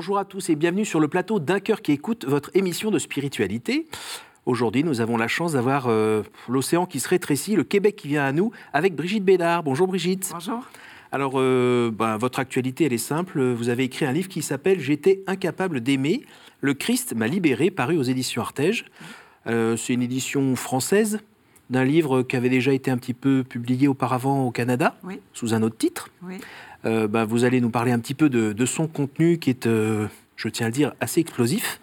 Bonjour à tous et bienvenue sur le plateau d'un cœur qui écoute votre émission de spiritualité. Aujourd'hui, nous avons la chance d'avoir euh, l'océan qui se rétrécit, le Québec qui vient à nous, avec Brigitte Bédard. Bonjour Brigitte. Bonjour. Alors, euh, ben, votre actualité, elle est simple. Vous avez écrit un livre qui s'appelle J'étais incapable d'aimer. Le Christ m'a libéré, paru aux éditions Artege. Euh, c'est une édition française d'un livre qui avait déjà été un petit peu publié auparavant au Canada, Oui. sous un autre titre. Oui. Euh, ben, vous allez nous parler un petit peu de, de son contenu qui est, euh, je tiens à le dire, assez explosif.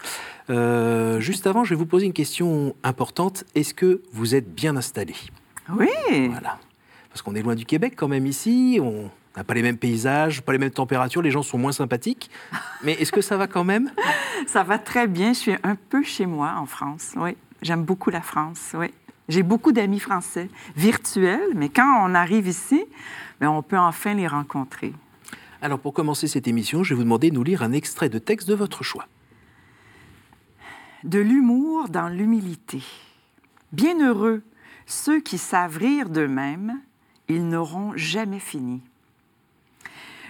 Euh, juste avant, je vais vous poser une question importante. Est-ce que vous êtes bien installé? Oui. Voilà. Parce qu'on est loin du Québec quand même ici. On n'a pas les mêmes paysages, pas les mêmes températures. Les gens sont moins sympathiques. Mais est-ce que ça va quand même? Ça va très bien. Je suis un peu chez moi en France. Oui. J'aime beaucoup la France. Oui. J'ai beaucoup d'amis français, virtuels, mais quand on arrive ici, ben, on peut enfin les rencontrer. Alors pour commencer cette émission, je vais vous demander de nous lire un extrait de texte de votre choix. De l'humour dans l'humilité. Bienheureux ceux qui savent rire d'eux-mêmes, ils n'auront jamais fini.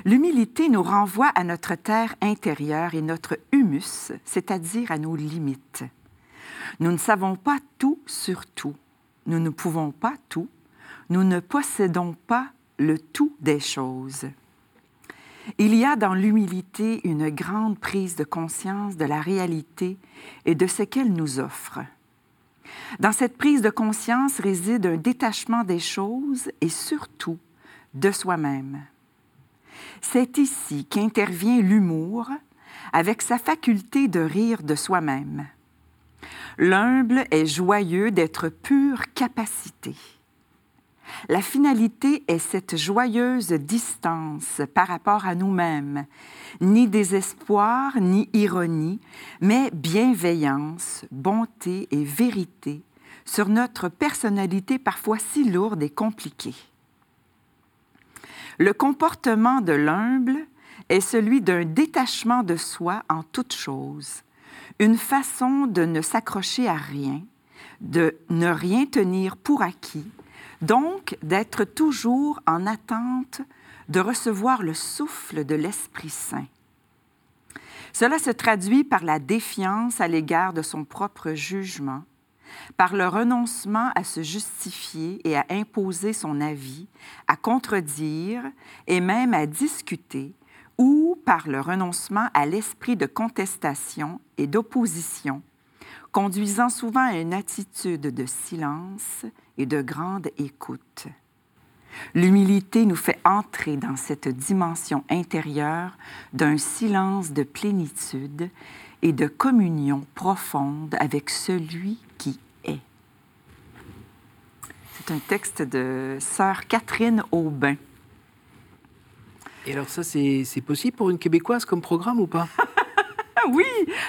L'humilité nous renvoie à notre terre intérieure et notre humus, c'est-à-dire à nos limites. Nous ne savons pas tout sur tout. Nous ne pouvons pas tout. Nous ne possédons pas le tout des choses. Il y a dans l'humilité une grande prise de conscience de la réalité et de ce qu'elle nous offre. Dans cette prise de conscience réside un détachement des choses et surtout de soi-même. C'est ici qu'intervient l'humour avec sa faculté de rire de soi-même. L'humble est joyeux d'être pure capacité. La finalité est cette joyeuse distance par rapport à nous-mêmes, ni désespoir, ni ironie, mais bienveillance, bonté et vérité sur notre personnalité parfois si lourde et compliquée. Le comportement de l'humble est celui d'un détachement de soi en toute chose, une façon de ne s'accrocher à rien, de ne rien tenir pour acquis, donc d'être toujours en attente de recevoir le souffle de l'Esprit Saint. Cela se traduit par la défiance à l'égard de son propre jugement, par le renoncement à se justifier et à imposer son avis, à contredire et même à discuter, ou par le renoncement à l'esprit de contestation et d'opposition, conduisant souvent à une attitude de silence et de grande écoute. L'humilité nous fait entrer dans cette dimension intérieure d'un silence de plénitude et de communion profonde avec celui qui est. C'est un texte de sœur Catherine Aubin. Et alors ça, c'est possible pour une Québécoise comme programme ou pas? Oui,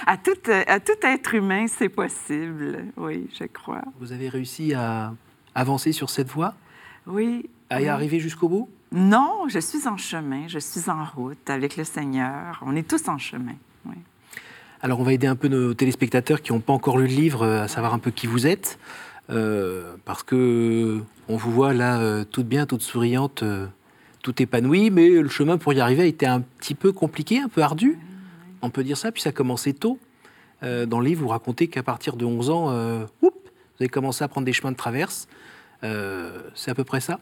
à tout, à tout être humain, c'est possible. Oui, je crois. Vous avez réussi à avancer sur cette voie? Oui. À y oui. arriver jusqu'au bout? Non, je suis en chemin, je suis en route avec le Seigneur. On est tous en chemin. Oui. Alors, on va aider un peu nos téléspectateurs qui n'ont pas encore lu le livre euh, à savoir un peu qui vous êtes, euh, parce que on vous voit là euh, toute bien, toute souriante, euh, tout épanouie, mais le chemin pour y arriver a été un petit peu compliqué, un peu ardu. On peut dire ça, puis ça a commencé tôt. Euh, dans le livre, vous racontez qu'à partir de 11 ans, euh, vous avez commencé à prendre des chemins de traverse. Euh, C'est à peu près ça?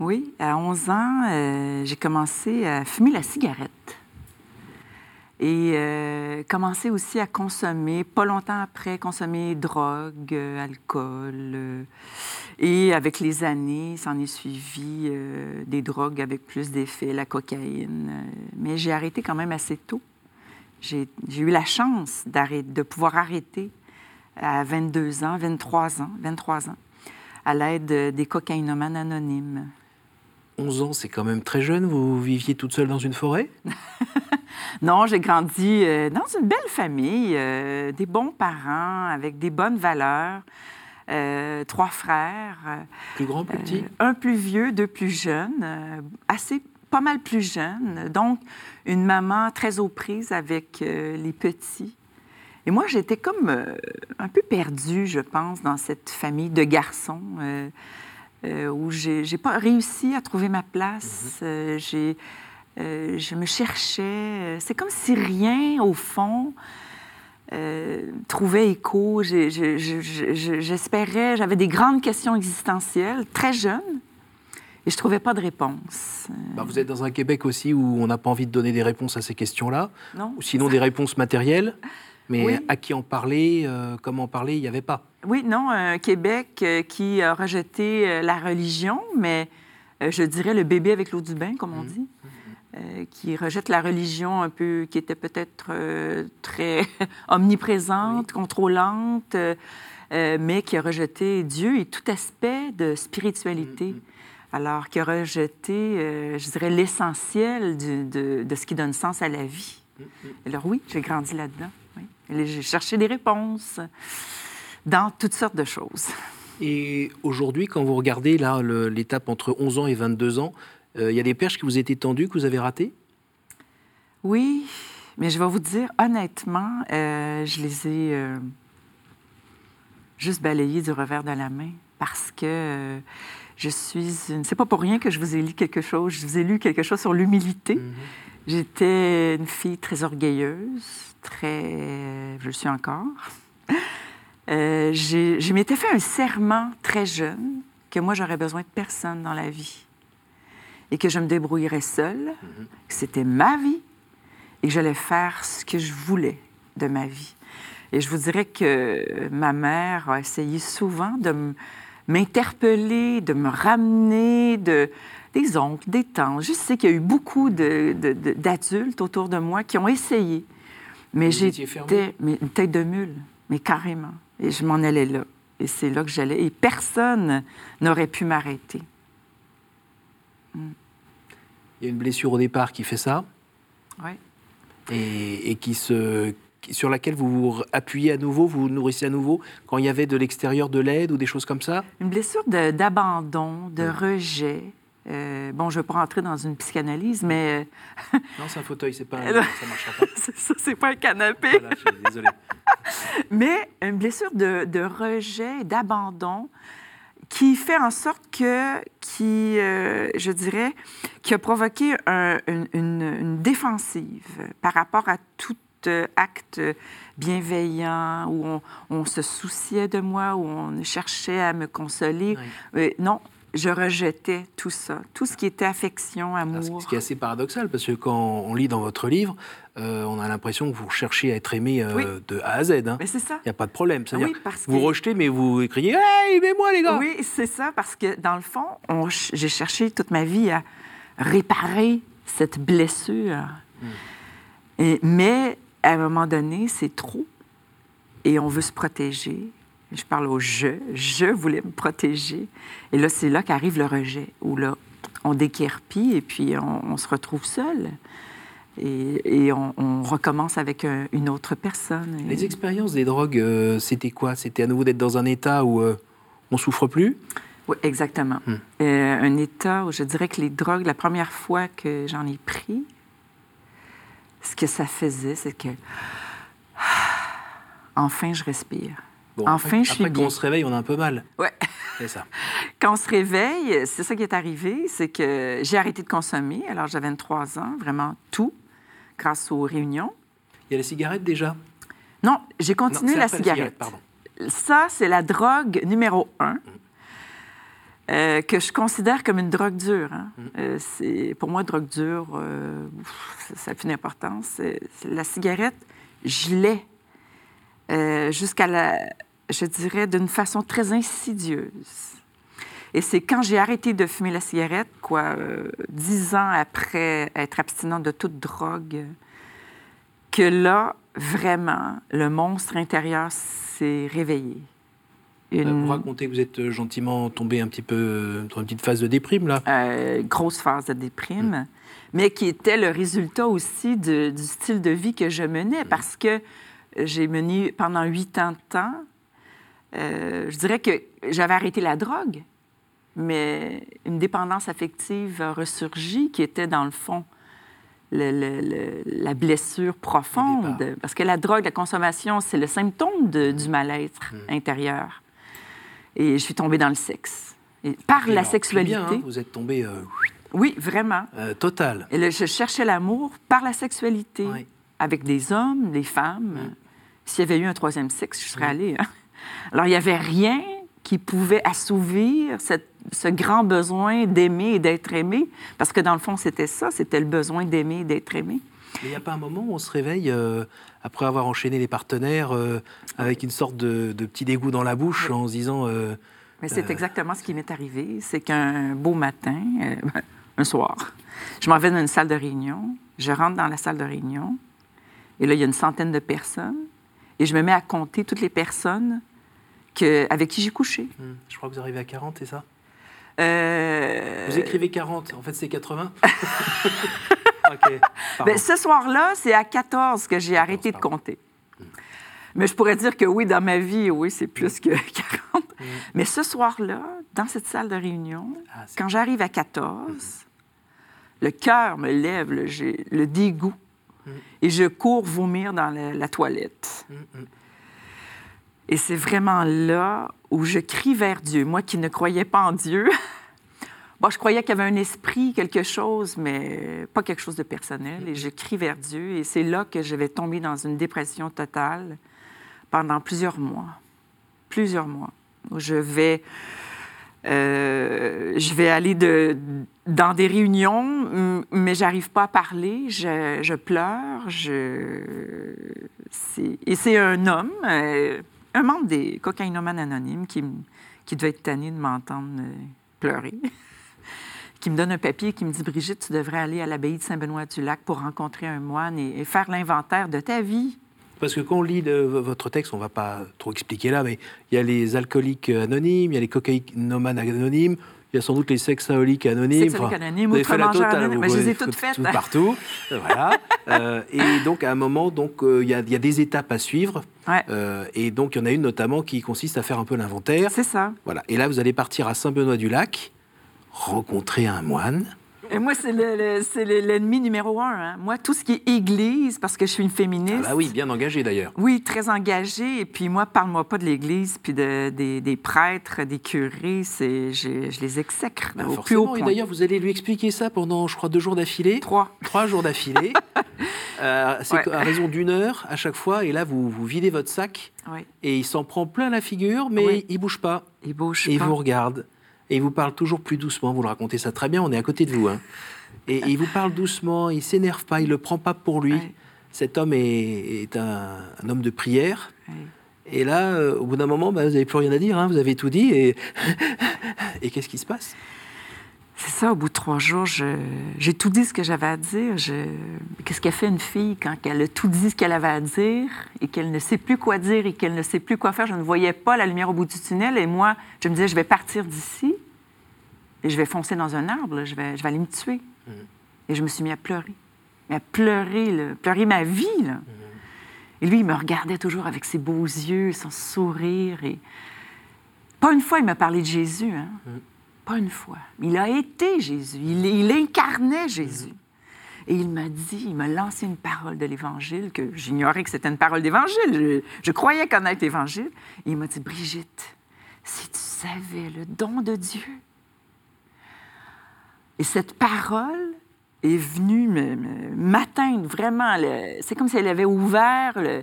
Oui, à 11 ans, j'ai commencé à fumer la cigarette. Et euh, commencé aussi à consommer, pas longtemps après, consommer drogue, euh, alcool. euh, et avec les années, s'en est suivi euh, des drogues avec plus d'effet, la cocaïne. euh, mais j'ai arrêté quand même assez tôt. J'ai eu la chance de pouvoir arrêter à 22 ans, 23 ans, 23 ans, à l'aide des cocaïnomanes anonymes. 11 ans, c'est quand même très jeune. Vous viviez toute seule dans une forêt? Non, j'ai grandi euh, dans une belle famille, euh, des bons parents, avec des bonnes valeurs, euh, trois frères, Plus grand, plus petit? un plus vieux, deux plus jeunes, euh, assez pas mal plus jeunes, donc une maman très aux prises avec les petits. Et moi, j'étais comme un peu perdue, je pense, dans cette famille de garçons où j'ai pas réussi à trouver ma place. Euh, j'ai Euh, je me cherchais. C'est comme si rien, au fond, euh, trouvait écho. Je- je- J'espérais, j'avais des grandes questions existentielles, très jeune, et je trouvais pas de réponse. Euh, Bah, vous êtes dans un Québec aussi où on n'a pas envie de donner des réponses à ces questions-là, non? ou sinon des réponses matérielles. Mais Oui. à qui en parler, euh, comment en parler, il n'y avait pas. Oui, non, un Québec euh, qui a rejeté euh, la religion, mais euh, je dirais le bébé avec l'eau du bain, comme on dit, euh, qui rejette la religion un peu, qui était peut-être euh, très omniprésente, contrôlante, euh, mais qui a rejeté Dieu et tout aspect de spiritualité. Alors, qui a rejeté, je dirais, l'essentiel de, de ce qui donne sens à la vie. Alors oui, j'ai grandi là-dedans. oui. J'ai cherché des réponses dans toutes sortes de choses. Et aujourd'hui, quand vous regardez là l'étape entre 11 ans et 22 ans, il y a des perches qui vous étaient tendues, que vous avez ratées? Oui, mais je vais vous dire, honnêtement, euh, je les ai euh, juste balayées du revers de la main parce que euh, je suis une... C'est pas pour rien que je vous ai lu quelque chose. Je vous ai lu quelque chose sur l'humilité. J'étais une fille très orgueilleuse, très... Je le suis encore. Euh, j'ai- je m'étais fait un serment très jeune que moi, j'aurais besoin de personne dans la vie et que je me débrouillerais seule, que c'était ma vie et que j'allais faire ce que je voulais de ma vie. Et je vous dirais que ma mère a essayé souvent de m'interpeller, de me ramener, de, des oncles, des tantes. Je sais qu'il y a eu beaucoup d'adultes autour de moi qui ont essayé. Mais j'étais une tête de mule, mais carrément. Et je m'en allais là. Et c'est là que j'allais. Et personne n'aurait pu m'arrêter. Il y a une blessure au départ qui fait ça, Oui. et, et qui se, sur laquelle vous vous appuyez à nouveau, vous vous nourrissez à nouveau, quand il y avait de l'extérieur de l'aide ou des choses comme ça? Une blessure de- d'abandon, de, rejet. Euh, bon, je ne veux pas rentrer dans une psychanalyse, mais Non, c'est un fauteuil, c'est pas un ça marchera pas. c'est ça, c'est pas un canapé. Voilà, je suis désolé. Mais une blessure de, de rejet, d'abandon, qui fait en sorte que, qui, euh, je dirais, qui a provoqué un- une, défensive par rapport à tout euh, acte bienveillant, où on, on se souciait de moi, où on cherchait à me consoler. Euh, non, je rejetais tout ça, tout ce qui était affection, Ah, amour. ce qui est assez paradoxal, parce que quand on lit dans votre livre, euh, on a l'impression que vous cherchez à être aimé euh, Oui. de A à Z. hein. Mais c'est ça. Il n'y a pas de problème. C'est-à-dire, Oui, parce vous que- rejetez, mais vous criez Hey, aimez-moi, les gars Oui, c'est ça, parce que dans le fond, ch- j'ai cherché toute ma vie à réparer cette blessure. Et- mais à un moment donné, c'est trop. Et on veut se protéger. Je parle au je. Je voulais me protéger. Et là, c'est là qu'arrive le rejet, où là, on déquerpit et puis on, on se retrouve seul. Et, et on, on recommence avec un- une autre personne. Les expériences des drogues, euh, c'était quoi? C'était à nouveau d'être dans un état où euh, on souffre plus? Oui, exactement. Hmm. Euh, un état où je dirais que les drogues, la première fois que j'en ai pris, ce que ça faisait, c'est que enfin je respire. Bon, Enfin, après, je suis après, quand bien. on se réveille, on a un peu mal. Ouais. C'est ça. Quand on se réveille, c'est ça qui est arrivé, c'est que j'ai arrêté de consommer. Alors j'avais 23 ans, vraiment tout, grâce aux réunions. Il y a la cigarette déjà? Non, j'ai Non, continué la cigarette. pardon. Ça, c'est la drogue numéro un euh, que je considère comme une drogue dure. hein. Euh, c'est, pour moi, drogue dure, euh, ça n'a plus d'importance. La cigarette, je l'ai euh, jusqu'à la, je dirais, d'une façon très insidieuse. Et c'est quand j'ai arrêté de fumer la cigarette, quoi, euh, dix ans après être abstinent de toute drogue, que là, vraiment, le monstre intérieur s'est réveillé. Euh, Une Vous racontez que vous êtes euh, gentiment tombé un petit peu dans une petite phase de déprime, là. euh, grosse phase de déprime, mais qui était le résultat aussi de- du style de vie que je menais, parce que j'ai mené pendant huit ans de temps. Euh, je dirais que j'avais arrêté la drogue, mais une dépendance affective a ressurgi, qui était dans le fond le- le- le- la blessure profonde. Parce que la drogue, la consommation, c'est le symptôme de- du mal-être intérieur. Et je suis tombée dans le sexe. Et par Et la alors, sexualité. bien, hein, vous êtes tombé. euh, Oui, vraiment. Euh, total. Et là, je cherchais l'amour par la sexualité, Oui. avec des hommes, des femmes. S'il y avait eu un troisième sexe, je serais allée. hein. Alors, il n'y avait rien qui pouvait assouvir cette- ce grand besoin d'aimer et d'être aimé, parce que dans le fond, c'était ça, c'était le besoin d'aimer et d'être aimé. Mais il n'y a pas un moment où on se réveille, euh, après avoir enchaîné les partenaires, euh, avec une sorte de, de petit dégoût dans la bouche, en se disant euh, Mais c'est exactement ce qui m'est arrivé. C'est qu'un beau matin, un soir, je m'en vais dans une salle de réunion. Je rentre dans la salle de réunion. Et là, il y a une centaine de personnes. Et je me mets à compter toutes les personnes que, avec qui j'ai couché. Hmm, je crois que vous arrivez à 40, c'est ça? Euh, Vous écrivez 40, en fait c'est 80 Ok, pardon. ben, ce soir-là, c'est à 14 que j'ai arrêté de compter. Mais je pourrais dire que oui, dans ma vie, oui, c'est plus que 40. Mais ce soir-là, dans cette salle de réunion, Ah, quand j'arrive à 14, le cœur me lève, le dégoût, et je cours vomir dans la, la toilette. Hmm, hmm. Et c'est vraiment là où je crie vers Dieu. Moi qui ne croyais pas en Dieu, bon, je croyais qu'il y avait un esprit, quelque chose, mais pas quelque chose de personnel. Et je crie vers Dieu. Et c'est là que je vais tomber dans une dépression totale pendant plusieurs mois. Plusieurs mois. Où je vais, euh, je vais aller de, dans des réunions, mais j'arrive pas à parler. Je, pleure. Et c'est un homme, euh, un membre des cocaïnomanes anonymes qui, qui devait être tanné de m'entendre euh, pleurer, qui me donne un papier qui me dit Brigitte, tu devrais aller à l'abbaye de Saint-Benoît-du-Lac pour rencontrer un moine et, et faire l'inventaire de ta vie. Parce que quand on lit votre texte, on va pas trop expliquer là, mais il y a les alcooliques anonymes, il y a les cocaïnomanes anonymes, il y a sans doute les sexaholiques anonymes. Sexaholiques anonymes, vous avez fait la totale, anonymes, vous je les ai toutes fait faites. tout partout. Voilà. Euh, et donc, à un moment, euh, il y, a- il y a des étapes à suivre. Ouais. Euh, et donc, il y en a une notamment qui consiste à faire un peu l'inventaire. C'est ça. Voilà. Et là, vous allez partir à Saint-Benoît-du-Lac, rencontrer un moine. Et moi, c'est le- le- le- l'ennemi numéro un. hein. Moi, tout ce qui est église, parce que je suis une féministe. Ah bah oui, bien engagé d'ailleurs. Oui, très engagée. Et puis moi, parle-moi pas de l'Église, puis de- des, des prêtres, des curés. Je, je les exècre Bah, au plus haut forcément. Et point. d'ailleurs, vous allez lui expliquer ça pendant, je crois, deux jours d'affilée. Trois. Trois jours d'affilée. Euh, c'est Ouais. à raison d'une heure à chaque fois. Et là, vous, vous videz votre sac Oui. et il s'en prend plein la figure, mais Oui. il bouge pas. Il bouge Et il pas. vous regarde. Et il vous parle toujours plus doucement. Vous le racontez ça très bien. On est à côté de vous. hein. Et, et il vous parle doucement. Il s'énerve pas. Il le prend pas pour lui. Ouais. Cet homme est, est un, un homme de prière. Ouais. Et là, euh, au bout d'un moment, bah, vous n'avez plus rien à dire. hein. Vous avez tout dit. Et, et qu'est-ce qui se passe? C'est ça, au bout de trois jours, j'ai tout dit ce que j'avais à dire. Je- Qu'est-ce qu'a fait une fille quand elle a tout dit ce qu'elle avait à dire et qu'elle ne sait plus quoi dire et qu'elle ne sait plus quoi faire? Je ne voyais pas la lumière au bout du tunnel et moi, je me disais, je vais partir d'ici et je vais foncer dans un arbre, là. je, vais, je vais aller me tuer. Et je me suis mis à pleurer. Mais à pleurer, là, pleurer ma vie. Là. Et lui, il me regardait toujours avec ses beaux yeux, son sourire. Et... Pas une fois, il m'a parlé de Jésus. Hein? Pas une fois. Il a été Jésus. Il, il incarnait Jésus. Et il m'a dit, il m'a lancé une parole de l'Évangile, que j'ignorais que c'était une parole d'Évangile. Je, je croyais connaître l'Évangile. Et il m'a dit, Brigitte, si tu savais le don de Dieu. Et cette parole est venue m'atteindre vraiment. C'est comme si elle avait ouvert, le-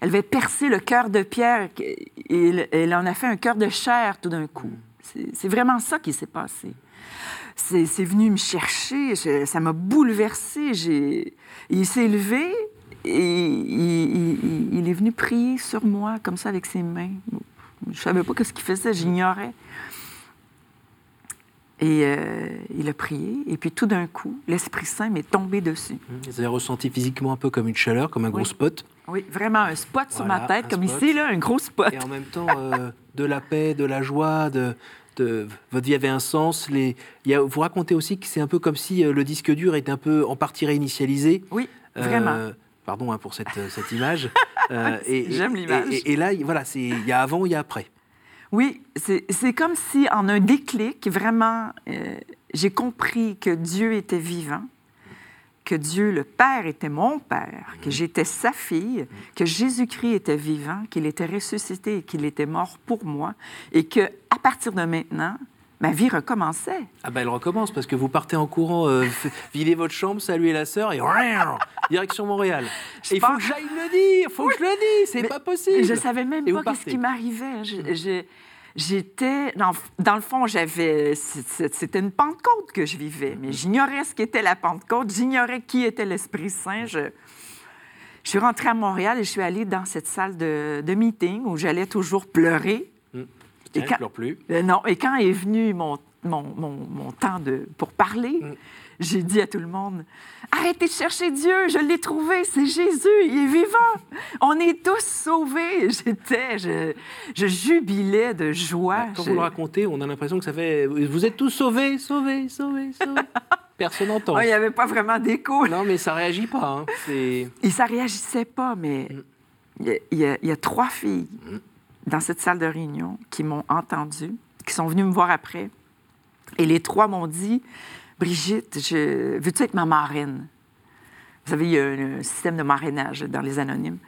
elle avait percé le cœur de pierre et elle, en a fait un cœur de chair tout d'un coup. C'est vraiment ça qui s'est passé. C'est venu me chercher, ça m'a bouleversée. Il s'est levé et il, il- il est venu prier sur moi comme ça avec ses mains. Je savais pas ce qu'il faisait, j'ignorais. Et euh, il a prié, et puis tout d'un coup, l'Esprit Saint m'est tombé dessus. Vous avez ressenti physiquement un peu comme une chaleur, comme un gros spot. Oui, vraiment un spot sur ma tête, comme spot. ici, là, un gros spot. Et en même temps, euh, de la paix, de la joie, de, de- votre vie avait un sens. Les, il y a, vous racontez aussi que c'est un peu comme si euh, le disque dur était un peu en partie réinitialisé. Oui, Euh, vraiment. pardon hein, pour cette, cette image. Et- J'aime l'image. Et, et là, il- voilà, il y a avant, il y a après. Oui, c'est comme si en un déclic, vraiment, euh, j'ai compris que Dieu était vivant, que Dieu le Père était mon Père, que j'étais sa fille, que Jésus-Christ était vivant, qu'il était ressuscité et qu'il était mort pour moi, et que à partir de maintenant, ma vie recommençait. Ah ben elle recommence parce que vous partez en courant, euh, videz votre chambre, saluez la sœur et direction Montréal. Il faut que j'aille le dire, il faut que je le dise, c'est pas possible. Je savais même pas ce qui m'arrivait. J'étais, dans, le fond, j'avais, c'était une Pentecôte que je vivais, mais j'ignorais ce qu'était la Pentecôte, j'ignorais qui était l'Esprit Saint. Je, je, suis rentrée à Montréal et je suis allée dans cette salle de, de meeting où j'allais toujours pleurer et quand, plus. Euh, non, et quand est venu mon, mon, mon, temps de, pour parler, mm. j'ai dit à tout le monde Arrêtez de chercher Dieu, je l'ai trouvé, c'est Jésus, il est vivant. On est tous sauvés. J'étais, je, je, jubilais de joie. Quand vous le racontez, on a l'impression que ça fait Vous êtes tous sauvés, sauvés, sauvés, sauvés. Personne n'entend. Il n'y avait pas vraiment d'écho. Non, mais ça réagit pas. Hein. Et ça réagissait pas, mais mm. il y, y, a trois filles. Mm dans cette salle de réunion qui m'ont entendu, qui sont venus me voir après. Et les trois m'ont dit Brigitte, je... veux-tu être ma marraine Vous savez, il y a un système de marrainage dans les anonymes.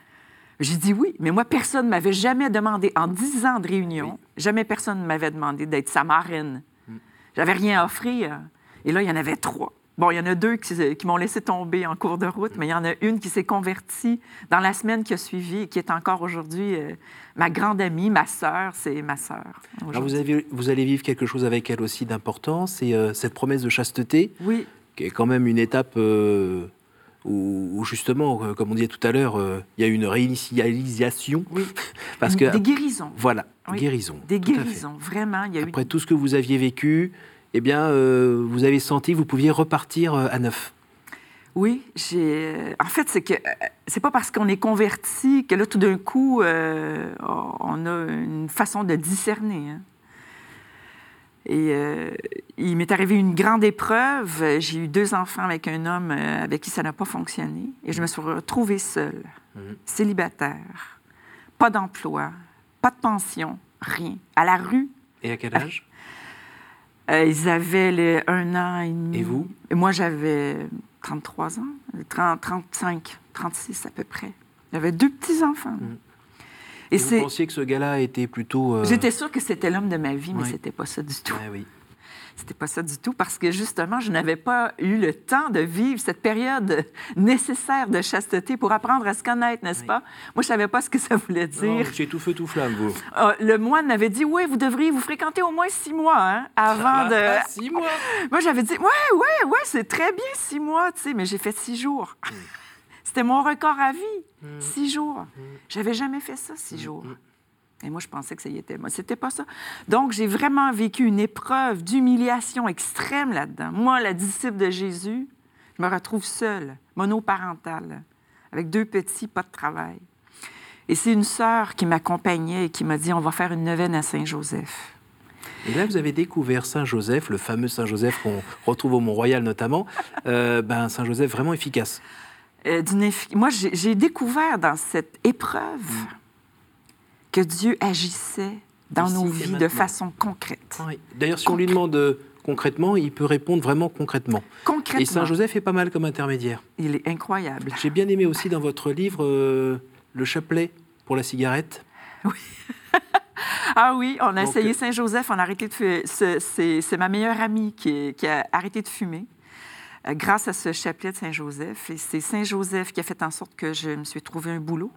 J'ai dit oui, mais moi, personne ne m'avait jamais demandé, en dix ans de réunion, jamais personne ne m'avait demandé d'être sa marraine. Mm. J'avais rien à offrir. Et là, il y en avait trois. Bon, il y en a deux qui, m'ont laissé tomber en cours de route, mais il y en a une qui s'est convertie dans la semaine qui a suivi et qui est encore aujourd'hui euh, ma grande amie, ma sœur, c'est ma sœur. Alors vous, avez, vous allez vivre quelque chose avec elle aussi d'important, c'est euh, cette promesse de chasteté, oui. qui est quand même une étape euh, où, justement, comme on disait tout à l'heure, il y a une réinitialisation. Oui. Parce que, des guérisons. Voilà, guérisons. Des guérisons, vraiment. Il y a Après tout ce que vous aviez vécu, eh bien, euh, vous avez senti que vous pouviez repartir euh, à neuf. Oui, j'ai. En fait, c'est que euh, c'est pas parce qu'on est converti que là, tout d'un coup, on a une façon de discerner. Hein. Et il m'est arrivé une grande épreuve. J'ai eu deux enfants avec un homme avec qui ça n'a pas fonctionné. Et je me suis retrouvée seule, mhm. célibataire, pas d'emploi, pas de pension, rien, à la rue. Et à quel âge? Euh, ils avaient les un an et demi. Et vous? Et moi, j'avais 33 ans, 30, 35, 36 à peu près. J'avais deux petits-enfants. Mmh. Et, vous pensiez que ce gars-là était plutôt... Euh, J'étais sûre que c'était l'homme de ma vie, mais c'était pas ça du tout. oui. C'était pas ça du tout parce que justement, je n'avais pas eu le temps de vivre cette période nécessaire de chasteté pour apprendre à se connaître, n'est-ce pas? Moi, je savais pas ce que ça voulait dire. C'est tout feu, tout flamme, vous. Ah, le moine m'avait dit, oui, vous devriez vous fréquenter au moins six mois hein, avant de... six mois? Moi, j'avais dit, ouais, ouais, ouais, c'est très bien six mois, tu sais, mais j'ai fait six jours. Hmm. C'était mon record à vie, hmm. six jours. Hmm. J'avais jamais fait ça, six jours. Et moi, je pensais que ça y était. Moi, c'était pas ça. Donc, j'ai vraiment vécu une épreuve d'humiliation extrême là-dedans. Moi, la disciple de Jésus, je me retrouve seule, monoparentale, avec deux petits, pas de travail. Et c'est une sœur qui m'accompagnait et qui m'a dit on va faire une neuvaine à Saint-Joseph. Et là, vous avez découvert Saint-Joseph, le fameux Saint-Joseph qu'on retrouve au Mont-Royal notamment, euh, ben, Saint-Joseph vraiment efficace. Euh, Moi, j'ai découvert dans cette épreuve mm que Dieu agissait dans nos vies de façon concrète. D'ailleurs, si on lui demande euh, concrètement, il peut répondre vraiment concrètement. Concrètement. Et Saint Joseph est pas mal comme intermédiaire. Il est incroyable. J'ai bien aimé aussi dans votre livre euh, le chapelet pour la cigarette. Oui. ah oui, on a essayé euh, Saint Joseph, on a arrêté de fumer. C'est ma meilleure amie qui, qui, a arrêté de fumer grâce à ce chapelet de Saint Joseph. Et c'est Saint Joseph qui a fait en sorte que je me suis trouvé un boulot.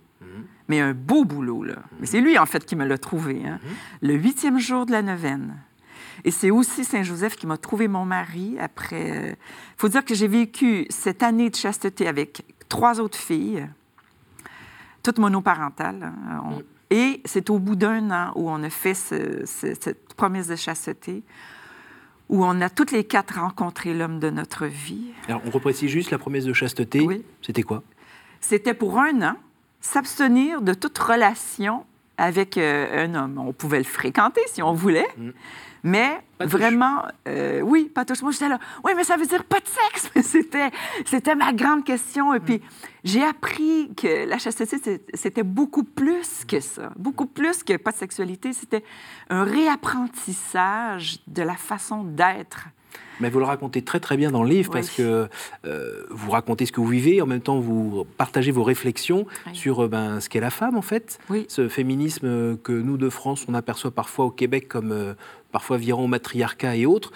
Mais un beau boulot, là. Mais c'est lui, en fait, qui me l'a trouvé. Hein. Le huitième jour de la neuvaine. Et c'est aussi Saint-Joseph qui m'a trouvé mon mari après... Il euh, faut dire que j'ai vécu cette année de chasteté avec trois autres filles, toutes monoparentales. Hein. Et c'est au bout d'un an où on a fait cette promesse de chasteté, où on a toutes les quatre rencontré l'homme de notre vie. Alors, on reprécise juste la promesse de chasteté. Oui. C'était quoi? C'était pour un an s'abstenir de toute relation avec euh, un homme. On pouvait le fréquenter si on voulait, mm. mais vraiment, euh, oui, pas touche. Moi, j'étais là, oui, mais ça veut dire pas de sexe. c'était, c'était ma grande question. Et puis, mm. j'ai appris que la chasteté, c'était beaucoup plus que ça, beaucoup plus que pas de sexualité. C'était un réapprentissage de la façon d'être Mais vous le racontez très très bien dans le livre parce que euh, vous racontez ce que vous vivez, en même temps vous partagez vos réflexions sur euh, ben, ce qu'est la femme en fait, ce féminisme que nous de France on aperçoit parfois au Québec comme euh, parfois virant au matriarcat et autres.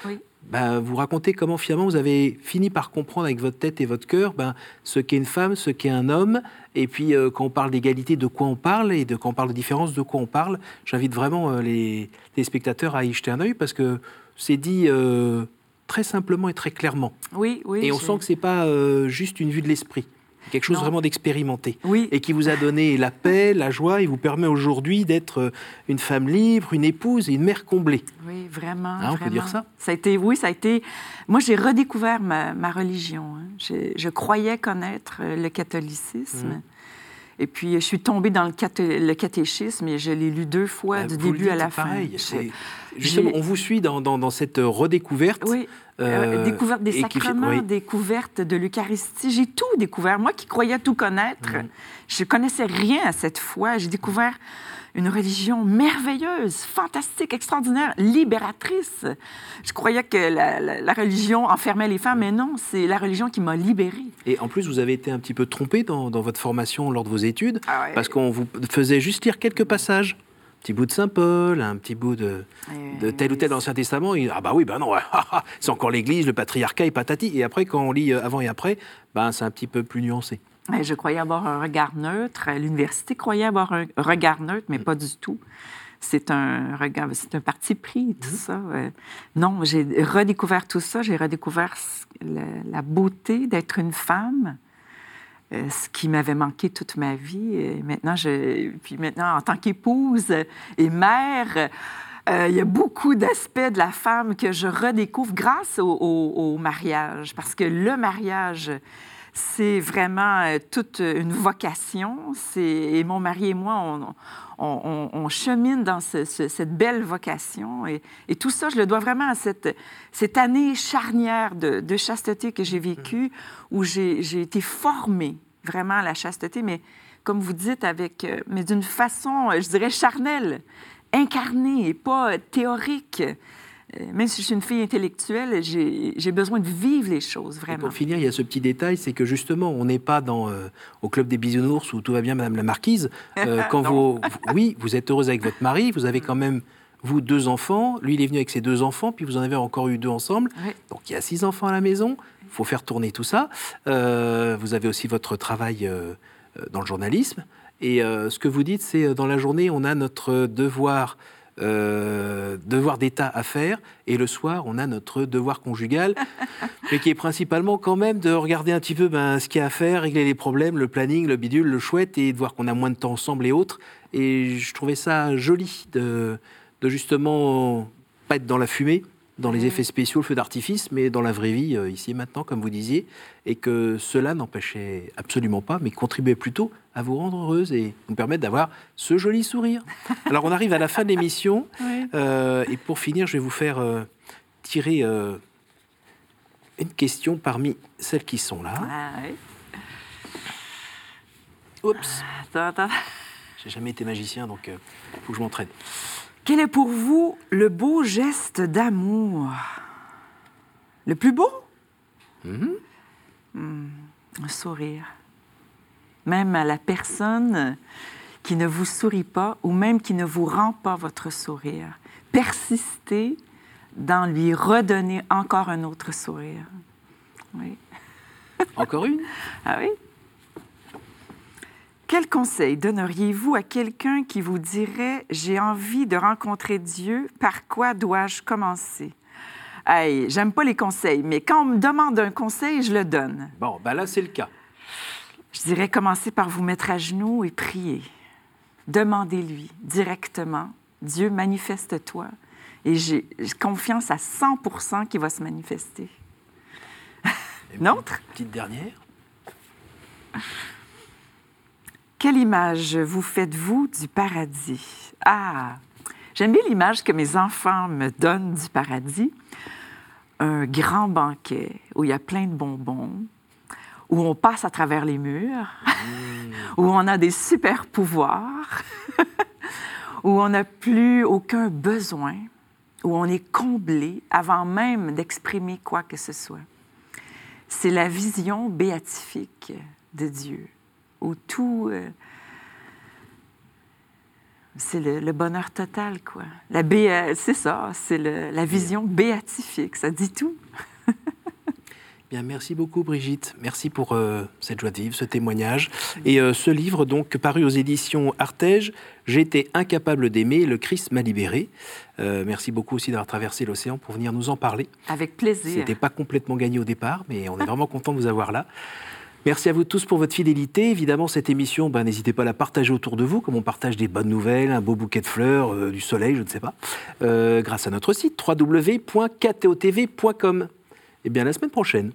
Ben, vous racontez comment finalement vous avez fini par comprendre avec votre tête et votre cœur ben, ce qu'est une femme, ce qu'est un homme, et puis quand on parle d'égalité, de quoi on parle, et de, quand on parle de différence, de quoi on parle. J'invite vraiment les, les, spectateurs à y jeter un œil parce que c'est dit très simplement et très clairement. Oui, oui. Et on sent que c'est pas euh, juste une vue de l'esprit quelque chose vraiment d'expérimenté. Oui. Et qui vous a donné la paix, la joie, et vous permet aujourd'hui d'être euh, une femme libre, une épouse et une mère comblée. Oui, vraiment. Hein, on peut dire ça Ça a été, oui, ça a été. Moi, j'ai redécouvert ma, religion. Hein. Je, croyais connaître euh, le catholicisme. Mmh. Et puis, je suis tombée dans le, catéchisme et je l'ai lu deux fois, ah, du début à la pareil. fin. Justement, on vous suit dans, cette redécouverte. Oui. Euh, découverte des sacrements, découverte de l'Eucharistie. J'ai tout découvert. Moi qui croyais tout connaître, mm. je connaissais rien à cette foi. J'ai découvert une religion merveilleuse, fantastique, extraordinaire, libératrice. Je croyais que la, religion enfermait les femmes, mais non, c'est la religion qui m'a libérée. Et en plus, vous avez été un petit peu trompé dans, votre formation lors de vos études, ah parce qu'on vous faisait juste lire quelques passages petit bout de Saint Paul, un petit bout de, de tel ou tel Ancien Testament. ah bah oui, ben non, c'est encore l'Église, le patriarcat et patati. Et après, quand on lit euh, avant et après, ben c'est un petit peu plus nuancé. Je croyais avoir un regard neutre. L'université croyait avoir un regard neutre, mais pas du tout. C'est un regard, c'est un parti pris, tout mhm. ça. Non, j'ai redécouvert tout ça. J'ai redécouvert la, beauté d'être une femme, euh, ce qui m'avait manqué toute ma vie. Et maintenant, je, puis maintenant, en tant qu'épouse et mère, euh, il y a beaucoup d'aspects de la femme que je redécouvre grâce au, au mariage, parce que le mariage, c'est vraiment euh, toute une vocation. Et mon mari et moi, on, chemine dans cette belle vocation. Et, tout ça, je le dois vraiment à cette, cette année charnière de, chasteté que j'ai vécue, où j'ai été formée vraiment à la chasteté, mais comme vous dites, avec, euh, mais d'une façon, je dirais, charnelle, incarnée et pas théorique. Euh, même si je suis une fille intellectuelle, j'ai besoin de vivre les choses, vraiment. pour finir, il y a ce petit détail, c'est que justement, on n'est pas dans, euh, au club des bisounours où tout va bien, Madame la Marquise. Euh, quand vous, oui, vous êtes heureuse avec votre mari, vous avez quand même, vous, deux enfants. Lui, il est venu avec ses deux enfants, puis vous en avez encore eu deux ensemble. Donc, il y a six enfants à la maison. Il faut faire tourner tout ça. vous avez aussi votre travail dans le journalisme. Et ce que vous dites, c'est dans la journée, on a notre devoir euh, devoir d'État à faire, et le soir, on a notre devoir conjugal, mais qui est principalement quand même de regarder un petit peu ben, ce qu'il y a à faire, régler les problèmes, le planning, le bidule, le chouette, et de voir qu'on a moins de temps ensemble et autres. Et je trouvais ça joli de, de justement pas être dans la fumée, dans les effets spéciaux, le feu d'artifice, mais dans la vraie vie, euh, ici et maintenant, comme vous disiez, et que cela n'empêchait absolument pas, mais contribuait plutôt à vous rendre heureuse et nous permettre d'avoir ce joli sourire. Alors on arrive à la fin de l'émission, euh, et pour finir, je vais vous faire euh, tirer une question parmi celles qui sont là. Ah, Oups. J'ai jamais été magicien, donc il faut que je m'entraîne. Quel est pour vous le beau geste d'amour? Le plus beau? Mm-hmm. hmm, Un sourire. Même à la personne qui ne vous sourit pas ou même qui ne vous rend pas votre sourire. Persistez dans lui redonner encore un autre sourire. Oui. Encore une? Ah oui quel conseil donneriez-vous à quelqu'un qui vous dirait J'ai envie de rencontrer Dieu, par quoi dois-je commencer? Hey, j'aime pas les conseils, mais quand on me demande un conseil, je le donne. Bon, ben là, c'est le cas. Je dirais commencer par vous mettre à genoux et prier. Demandez-lui directement Dieu, manifeste-toi. Et j'ai confiance à 100% qu'il va se manifester. Une autre? Petite dernière. Quelle image vous faites-vous du paradis? Ah, j'aime bien l'image que mes enfants me donnent du paradis. Un grand banquet où il y a plein de bonbons, où on passe à travers les murs, mmh. où on a des super pouvoirs, où on n'a plus aucun besoin, où on est comblé avant même d'exprimer quoi que ce soit. C'est la vision béatifique de Dieu, où tout... euh, c'est le, le bonheur total, quoi. La béa- c'est ça, c'est la vision béatifique, ça dit tout. Bien, merci beaucoup Brigitte. Merci pour euh, cette joie de vivre, ce témoignage. Et euh, ce livre, donc paru aux éditions Artege, J'étais incapable d'aimer, le Christ m'a libéré. Euh, merci beaucoup aussi d'avoir traversé l'océan pour venir nous en parler. Avec plaisir. C'était pas complètement gagné au départ, mais on est vraiment content de vous avoir là. Merci à vous tous pour votre fidélité. Évidemment, cette émission, ben, n'hésitez pas à la partager autour de vous, comme on partage des bonnes nouvelles, un beau bouquet de fleurs, euh, du soleil, je ne sais pas, euh, grâce à notre site www.ktotv.com. Et bien, à la semaine prochaine.